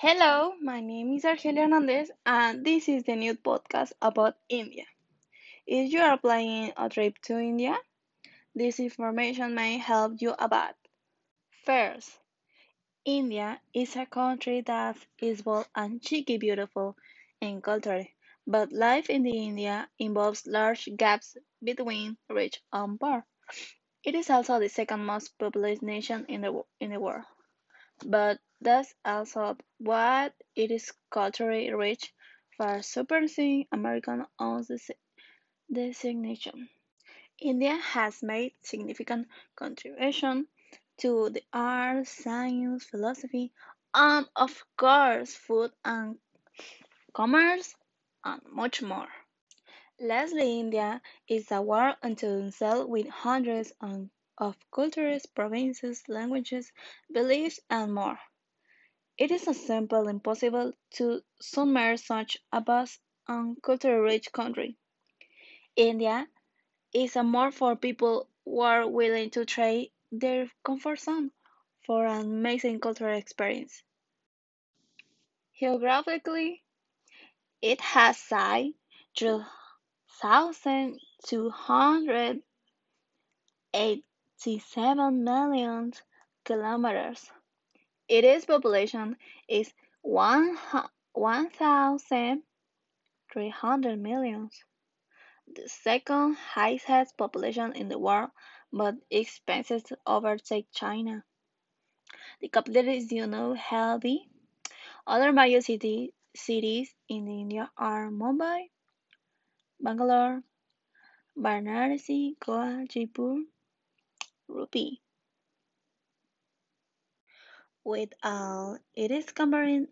Hello, my name is Argelia Hernandez, and this is the new podcast about India. If you are planning a trip to India, this information may help you a about. First, India is a country that is bold and cheeky beautiful in culture, but life in the India involves large gaps between rich and poor. It is also the second most populous nation in the, in the world. But that's also what it is culturally rich, far surpassing American own designation. India has made significant contribution to the arts, science, philosophy, and of course food and commerce, and much more. Lastly, India is a world unto itself with hundreds of cultures, provinces, languages, beliefs, and more. It is simply impossible to summarize such a vast and culture-rich country. India is a more for people who are willing to trade their comfort zone for an amazing cultural experience. Geographically, it has size 3,287 million kilometers. Its population is one thousand three hundred millions, the second highest population in the world, but expenses overtake China. The capital is you know Delhi. Other major city, cities in India are Mumbai, Bangalore, Varanasi, Goa, Jaipur, Udupi. With uh, all its comparing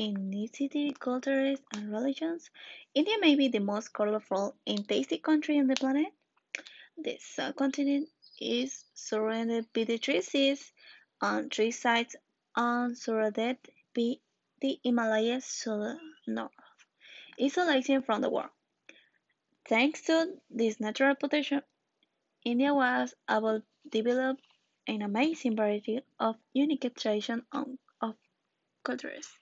ethnicity, cultures, and religions, India may be the most colorful and tasty country on the planet. The subcontinent is surrounded by the three seas on three sides and surrounded by the Himalayas to the north, isolating from the world. Thanks to this natural protection, India was able to develop an amazing variety of unique traditions of cultures.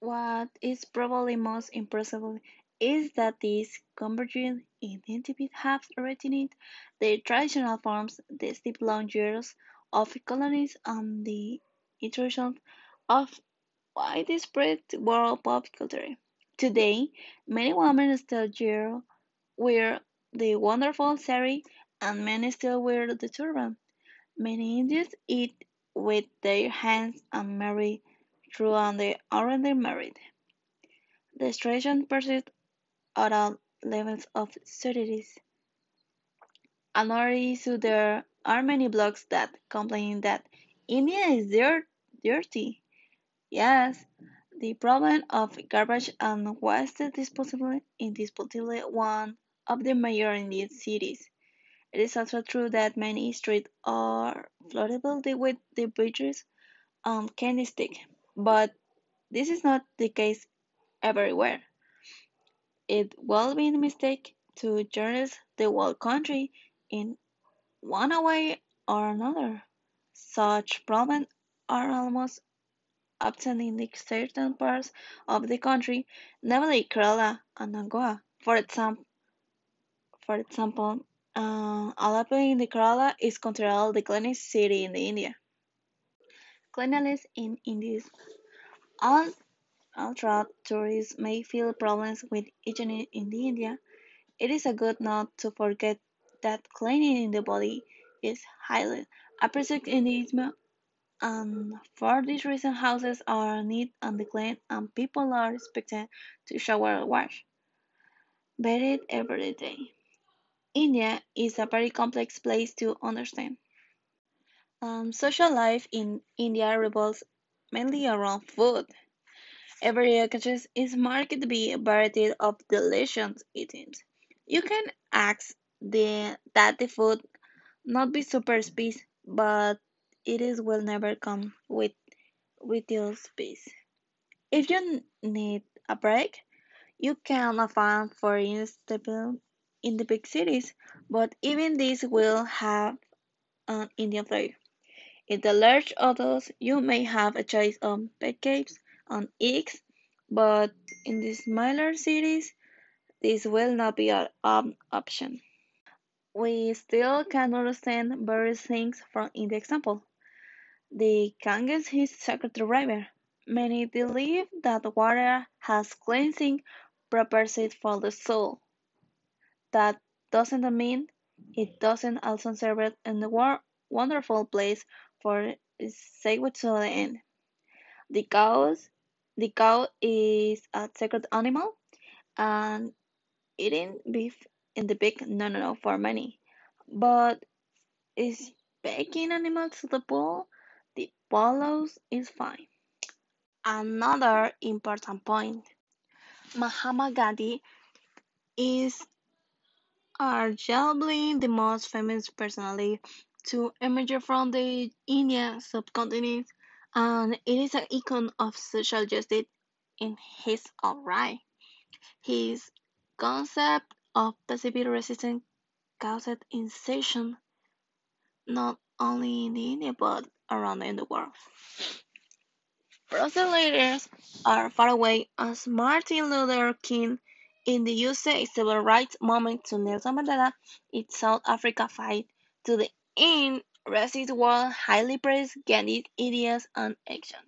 What is probably most impressive is that these convergent identities have retained their traditional forms despite long years of colonies and the intrusion of widespread world pop culture. Today, many women still wear the wonderful sari and many still wear the turban. Many Indians eat with their hands and marry through they already married. The tradition persists at all levels of societies. Another issue there are many blogs that complain that India is dirty. Yes, the problem of garbage and waste disposal is disputedly one of the major Indian cities. It is also true that many streets are flooded with debris and um, candy stick, but this is not the case everywhere. It will be a mistake to generalize the whole country in one way or another. Such problems are almost absent in certain parts of the country, namely Kerala and Goa. For example, for example, uh, Alleppey in the Kerala is considered the cleanest city in the India. Cleanliness in India. Although tourists may feel problems with hygiene in the India, it is a good not to forget that cleaning in the body is highly appreciated in India, and for this reason houses are neat and clean and people are expected to shower and wash. Bathe every day. India is a very complex place to understand. Um, social life in India revolves mainly around food. Every occasion is marked by a variety of delicious items. You can ask the, that the food not be super spicy, but it is will never come with with your space. If you need a break, you can find for instance in the big cities, but even these will have an Indian flavor. In the large hotels, you may have a choice of pancakes and eggs, but in the smaller cities, this will not be an um, option. We still can understand various things from in the example. The Ganges is sacred river. Many believe that water has cleansing properties for the soul. That doesn't mean it doesn't also serve in a wonderful place for to the end. The cow is a sacred animal, and eating beef in the pig, no, no, no, for many. But is baking animals to the pool? The follows is fine. Another important point Mahatma Gandhi is arguably the most famous personality to emerge from the Indian subcontinent, and it is an icon of social justice in his own right. His concept of pacific resistance caused sensation not only in India but around in the world. Proselyters are far away as Martin Luther King in the USA civil rights movement to Nelson Mandela in South Africa fight to the end resist while highly praised Gandhi's ideas and action.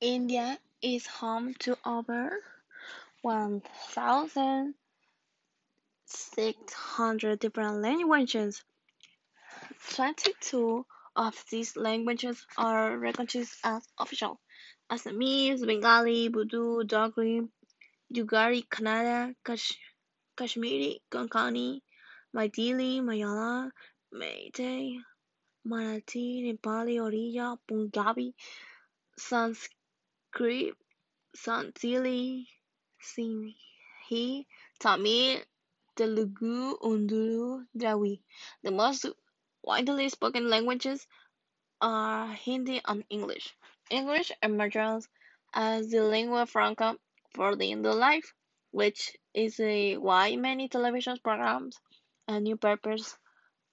India is home to over 1,600 different languages. 22 of these languages are recognized as official: Assamese, Bengali, Urdu, Dogri, Deogari, Kannada, Kash Kashmiri, Konkani, Maithili, Malayalam, Meitei, Marathi, Nepali, Oriya, Punjabi, Sanskrit, Santhali, Sindhi, Tamil, Telugu, Urdu, Dravi. The most widely spoken languages are Hindi and English. English emerges as the lingua franca for the Indian life, which is a, why many television programs and newspapers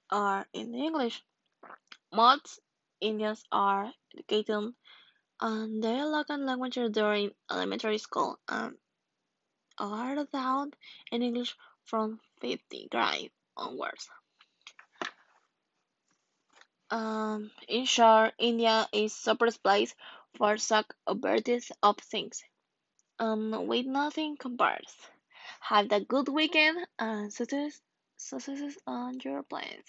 are in English. Most Indians are educated in their local language during elementary school and are taught in English from fifth grade onwards. Um, in short, India is super place for such a variety of things, um, with nothing compares. Have a good weekend and success, successes on your plans.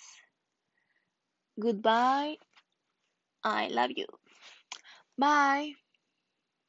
Goodbye. I love you. Bye.